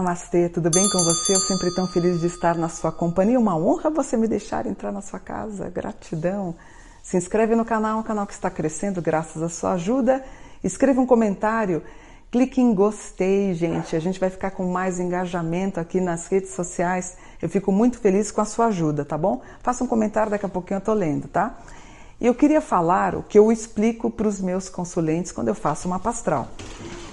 Namastê, tudo bem com você? Eu sempre tão feliz de estar na sua companhia. Uma honra você me deixar entrar na sua casa. Gratidão. Se inscreve no canal, um canal que está crescendo graças à sua ajuda. Escreva um comentário. Clique em gostei, gente. A gente vai ficar com mais engajamento aqui nas redes sociais. Eu fico muito feliz com a sua ajuda, tá bom? Faça um comentário, daqui a pouquinho eu tô lendo, tá? E eu queria falar o que eu explico para os meus consulentes quando eu faço uma pastral.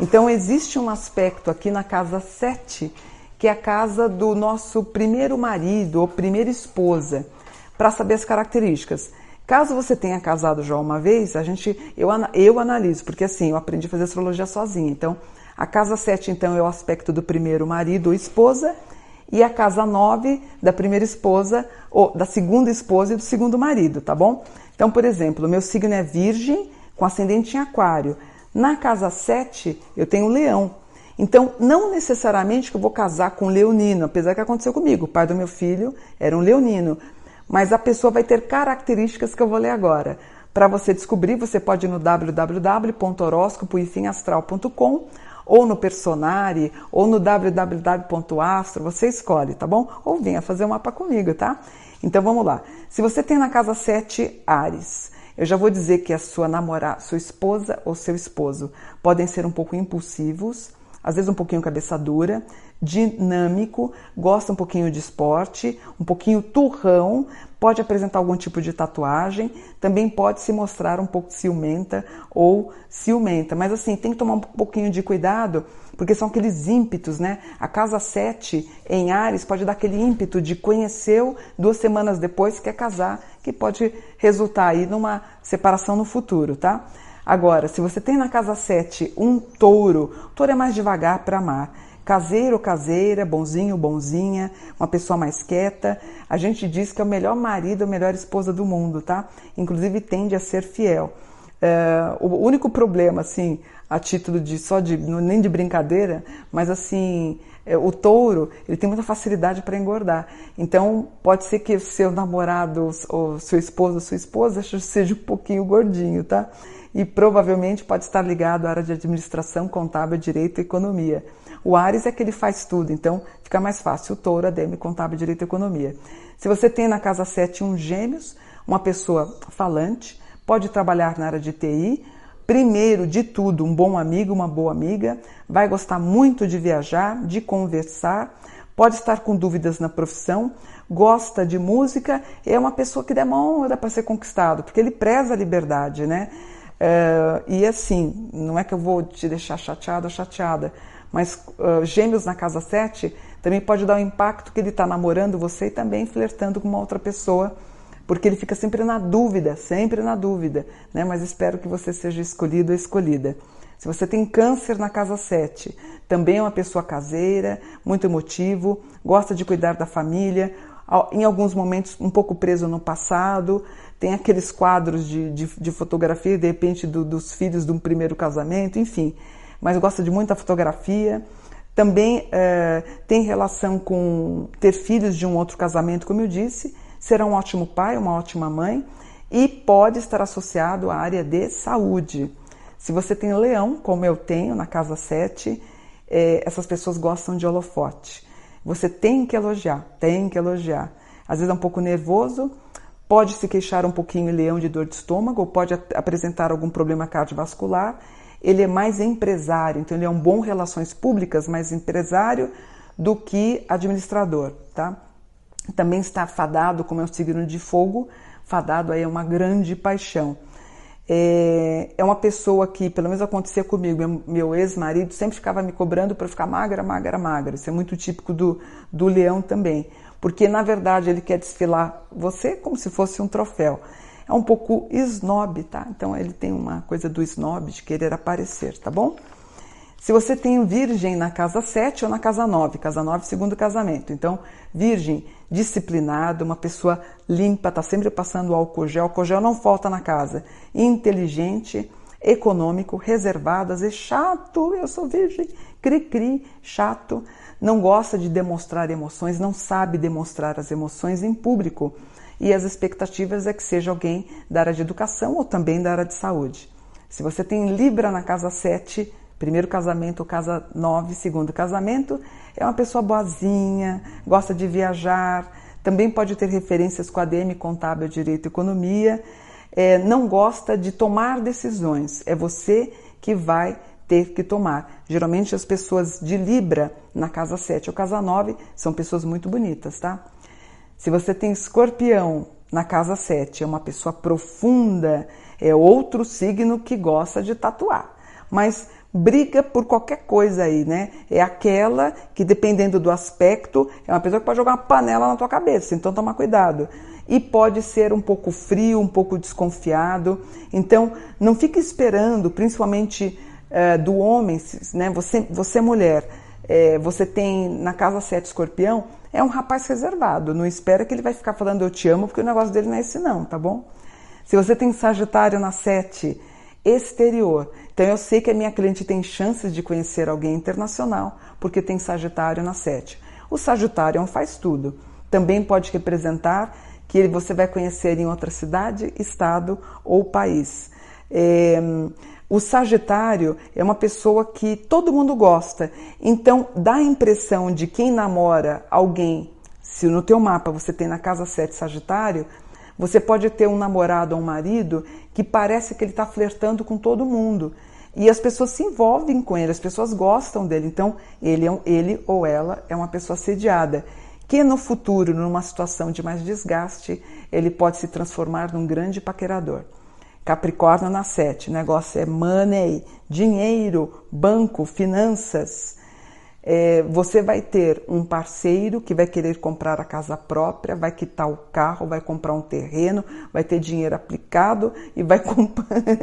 Então, existe um aspecto aqui na casa 7, que é a casa do nosso primeiro marido ou primeira esposa, para saber as características. Caso você tenha casado já uma vez, a gente eu, eu analiso, porque assim, eu aprendi a fazer astrologia sozinha. Então, a casa 7 então é o aspecto do primeiro marido ou esposa, e a casa 9 da primeira esposa ou da segunda esposa e do segundo marido, tá bom? Então, por exemplo, meu signo é Virgem com ascendente em Aquário. Na casa 7, eu tenho Leão. Então, não necessariamente que eu vou casar com leonino, apesar que aconteceu comigo. O pai do meu filho era um leonino. Mas a pessoa vai ter características que eu vou ler agora. Para você descobrir, você pode ir no www.horoscopoefinastral.com ou no Personari, ou no www.astro, você escolhe, tá bom? Ou venha fazer um mapa comigo, tá? Então vamos lá. Se você tem na casa 7 Ares, eu já vou dizer que a sua namorada, sua esposa ou seu esposo podem ser um pouco impulsivos, às vezes um pouquinho cabeça dura, dinâmico, gosta um pouquinho de esporte, um pouquinho turrão, pode apresentar algum tipo de tatuagem, também pode se mostrar um pouco ciumenta ou ciumenta. Mas assim, tem que tomar um pouquinho de cuidado, porque são aqueles ímpetos, né? A casa 7 em Ares pode dar aquele ímpeto de conheceu duas semanas depois quer casar, que pode resultar aí numa separação no futuro, tá? Agora, se você tem na casa 7 um touro, o touro é mais devagar para amar caseiro caseira, bonzinho, bonzinha, uma pessoa mais quieta. A gente diz que é o melhor marido, a melhor esposa do mundo, tá? Inclusive tende a ser fiel. É, o único problema, assim, a título de só de nem de brincadeira, mas assim, é, o touro ele tem muita facilidade para engordar. Então pode ser que seu namorado ou seu esposo ou sua esposa seja um pouquinho gordinho, tá? E provavelmente pode estar ligado à área de administração, contábil, direito e economia. O Ares é que ele faz tudo, então fica mais fácil. O Touro, ADM, Contábil, Direito e Economia. Se você tem na casa 7 um gêmeos, uma pessoa falante, pode trabalhar na área de TI, primeiro de tudo, um bom amigo, uma boa amiga, vai gostar muito de viajar, de conversar, pode estar com dúvidas na profissão, gosta de música, é uma pessoa que demora para ser conquistado, porque ele preza a liberdade, né? Uh, e assim, não é que eu vou te deixar chateado ou chateada, mas uh, gêmeos na casa 7 também pode dar um impacto que ele está namorando você e também flertando com uma outra pessoa, porque ele fica sempre na dúvida, sempre na dúvida, né? Mas espero que você seja escolhido ou escolhida. Se você tem câncer na casa 7, também é uma pessoa caseira, muito emotivo, gosta de cuidar da família, em alguns momentos um pouco preso no passado, tem aqueles quadros de, de, de fotografia, de repente, do, dos filhos de um primeiro casamento, enfim mas gosta de muita fotografia. Também é, tem relação com ter filhos de um outro casamento, como eu disse. Será um ótimo pai, uma ótima mãe e pode estar associado à área de saúde. Se você tem leão, como eu tenho na casa 7, é, essas pessoas gostam de holofote. Você tem que elogiar, tem que elogiar. Às vezes é um pouco nervoso, pode se queixar um pouquinho leão de dor de estômago, ou pode apresentar algum problema cardiovascular ele é mais empresário, então ele é um bom relações públicas, mais empresário do que administrador, tá? Também está fadado, como é o signo de fogo, fadado aí é uma grande paixão. É, é uma pessoa que, pelo menos acontecia comigo, meu, meu ex-marido sempre ficava me cobrando para ficar magra, magra, magra. Isso é muito típico do, do leão também. Porque, na verdade, ele quer desfilar você como se fosse um troféu é um pouco snob, tá? Então ele tem uma coisa do snob, de querer aparecer, tá bom? Se você tem virgem na casa 7 ou na casa 9, casa 9 segundo casamento. Então, virgem, disciplinado, uma pessoa limpa, tá sempre passando álcool gel, álcool gel não falta na casa. Inteligente, econômico, reservado, às vezes chato, eu sou virgem, cri-cri, chato, não gosta de demonstrar emoções, não sabe demonstrar as emoções em público e as expectativas é que seja alguém da área de educação ou também da área de saúde. Se você tem Libra na casa 7, Primeiro casamento, casa 9, segundo casamento, é uma pessoa boazinha, gosta de viajar, também pode ter referências com ADM, contábil, direito e economia, é, não gosta de tomar decisões, é você que vai ter que tomar. Geralmente as pessoas de Libra na casa 7 ou casa 9 são pessoas muito bonitas, tá? Se você tem escorpião na casa 7, é uma pessoa profunda, é outro signo que gosta de tatuar. Mas briga por qualquer coisa aí, né? É aquela que, dependendo do aspecto, é uma pessoa que pode jogar uma panela na tua cabeça, então toma cuidado. E pode ser um pouco frio, um pouco desconfiado. Então, não fique esperando, principalmente é, do homem, né? Você, você é mulher, é, você tem na casa 7 escorpião, é um rapaz reservado. Não espera que ele vai ficar falando eu te amo, porque o negócio dele não é esse não, tá bom? Se você tem Sagitário na 7 exterior, então eu sei que a minha cliente tem chances de conhecer alguém internacional, porque tem Sagitário na 7. O Sagitário é um faz tudo. Também pode representar que você vai conhecer em outra cidade, estado ou país. É, o Sagitário é uma pessoa que todo mundo gosta, então dá a impressão de quem namora alguém, se no teu mapa você tem na casa 7 Sagitário, você pode ter um namorado ou um marido que parece que ele está flertando com todo mundo. E as pessoas se envolvem com ele, as pessoas gostam dele. Então, ele, é ele ou ela é uma pessoa assediada. Que no futuro, numa situação de mais desgaste, ele pode se transformar num grande paquerador. Capricórnio na 7, negócio é money, dinheiro, banco, finanças. É, você vai ter um parceiro que vai querer comprar a casa própria, vai quitar o carro, vai comprar um terreno, vai ter dinheiro aplicado e vai, comp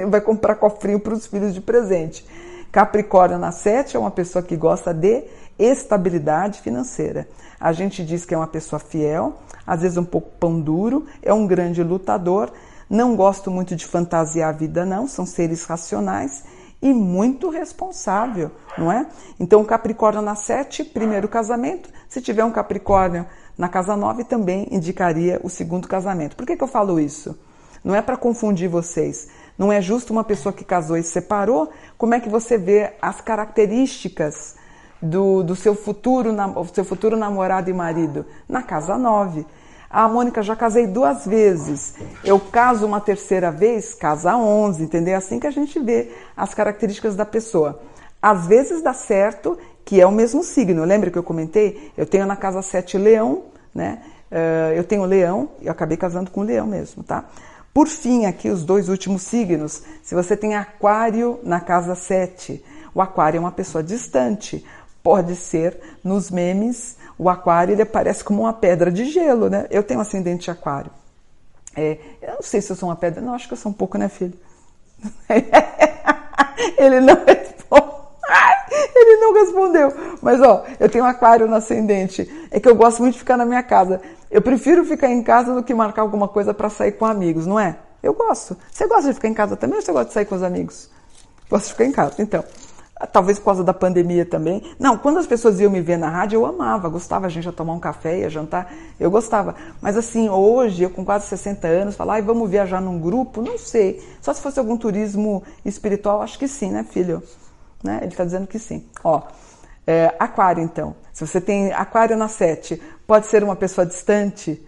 vai comprar cofrinho para os filhos de presente. Capricórnio na 7 é uma pessoa que gosta de estabilidade financeira. A gente diz que é uma pessoa fiel, às vezes um pouco pão duro, é um grande lutador não gosto muito de fantasiar a vida, não, são seres racionais e muito responsável, não é? Então, Capricórnio na 7, primeiro casamento. Se tiver um Capricórnio na casa 9, também indicaria o segundo casamento. Por que, que eu falo isso? Não é para confundir vocês. Não é justo uma pessoa que casou e separou. Como é que você vê as características do, do seu, futuro, seu futuro namorado e marido? Na casa 9. Ah, Mônica, já casei duas vezes. Eu caso uma terceira vez, casa 11, entendeu? É assim que a gente vê as características da pessoa. Às vezes dá certo, que é o mesmo signo. Lembra que eu comentei? Eu tenho na casa 7 leão, né? Uh, eu tenho leão e acabei casando com leão mesmo, tá? Por fim, aqui os dois últimos signos. Se você tem aquário na casa 7, o aquário é uma pessoa distante. Pode ser nos memes o aquário ele aparece como uma pedra de gelo, né? Eu tenho ascendente de aquário. É, eu não sei se eu sou uma pedra, não, acho que eu sou um pouco, né, filho? ele não. Ele não respondeu. Mas ó, eu tenho aquário no ascendente. É que eu gosto muito de ficar na minha casa. Eu prefiro ficar em casa do que marcar alguma coisa para sair com amigos, não é? Eu gosto. Você gosta de ficar em casa também ou você gosta de sair com os amigos? Gosto de ficar em casa. Então, Talvez por causa da pandemia também. Não, quando as pessoas iam me ver na rádio, eu amava, gostava, a gente ia tomar um café, ia jantar, eu gostava. Mas assim, hoje, eu com quase 60 anos, falar, ai, vamos viajar num grupo? Não sei. Só se fosse algum turismo espiritual, acho que sim, né, filho? Né? Ele está dizendo que sim. Ó, é, aquário, então. Se você tem aquário na 7, pode ser uma pessoa distante,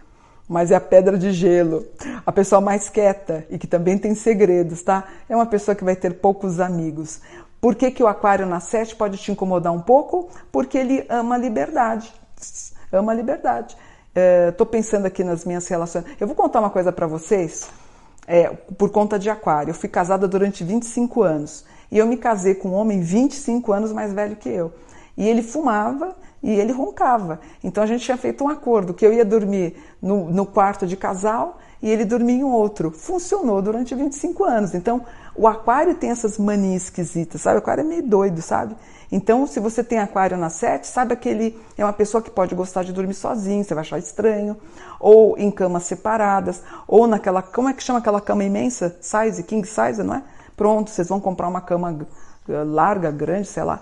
mas é a pedra de gelo. A pessoa mais quieta e que também tem segredos, tá? É uma pessoa que vai ter poucos amigos. Por que, que o aquário na 7 pode te incomodar um pouco? Porque ele ama a liberdade. Ama a liberdade. Estou é, pensando aqui nas minhas relações. Eu vou contar uma coisa para vocês, é, por conta de aquário. Eu fui casada durante 25 anos. E eu me casei com um homem 25 anos mais velho que eu. E ele fumava e ele roncava. Então a gente tinha feito um acordo que eu ia dormir no, no quarto de casal e ele dormia em outro. Funcionou durante 25 anos. Então o aquário tem essas manias esquisitas, sabe? O aquário é meio doido, sabe? Então, se você tem aquário na 7, sabe que ele é uma pessoa que pode gostar de dormir sozinho, você vai achar estranho, ou em camas separadas, ou naquela, como é que chama aquela cama imensa? Size, king size, não é? Pronto, vocês vão comprar uma cama eh, larga, grande, sei lá,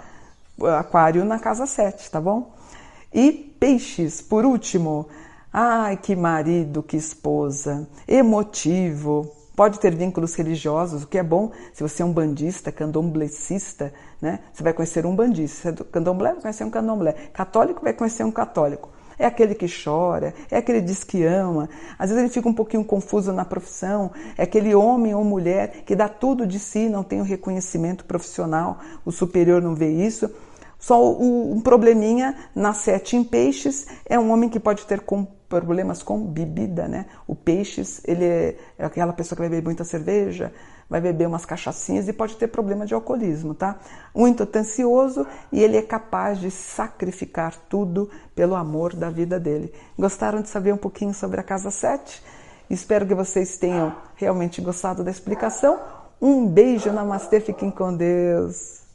aquário na casa 7, tá bom? E peixes, por último. Ai, que marido, que esposa, emotivo, pode ter vínculos religiosos, o que é bom se você é um bandista, candomblessista, né? Você vai conhecer um bandista, se é do candomblé, vai conhecer um candomblé. Católico vai conhecer um católico. É aquele que chora, é aquele que diz que ama. Às vezes ele fica um pouquinho confuso na profissão. É aquele homem ou mulher que dá tudo de si, não tem o reconhecimento profissional, o superior não vê isso. Só um probleminha na sete em peixes é um homem que pode ter com, problemas com bebida, né? O peixes, ele é, aquela pessoa que vai beber muita cerveja, vai beber umas cachaçinhas e pode ter problema de alcoolismo, tá? Muito atencioso e ele é capaz de sacrificar tudo pelo amor da vida dele. Gostaram de saber um pouquinho sobre a casa 7? Espero que vocês tenham realmente gostado da explicação. Um beijo, namastê, fiquem com Deus.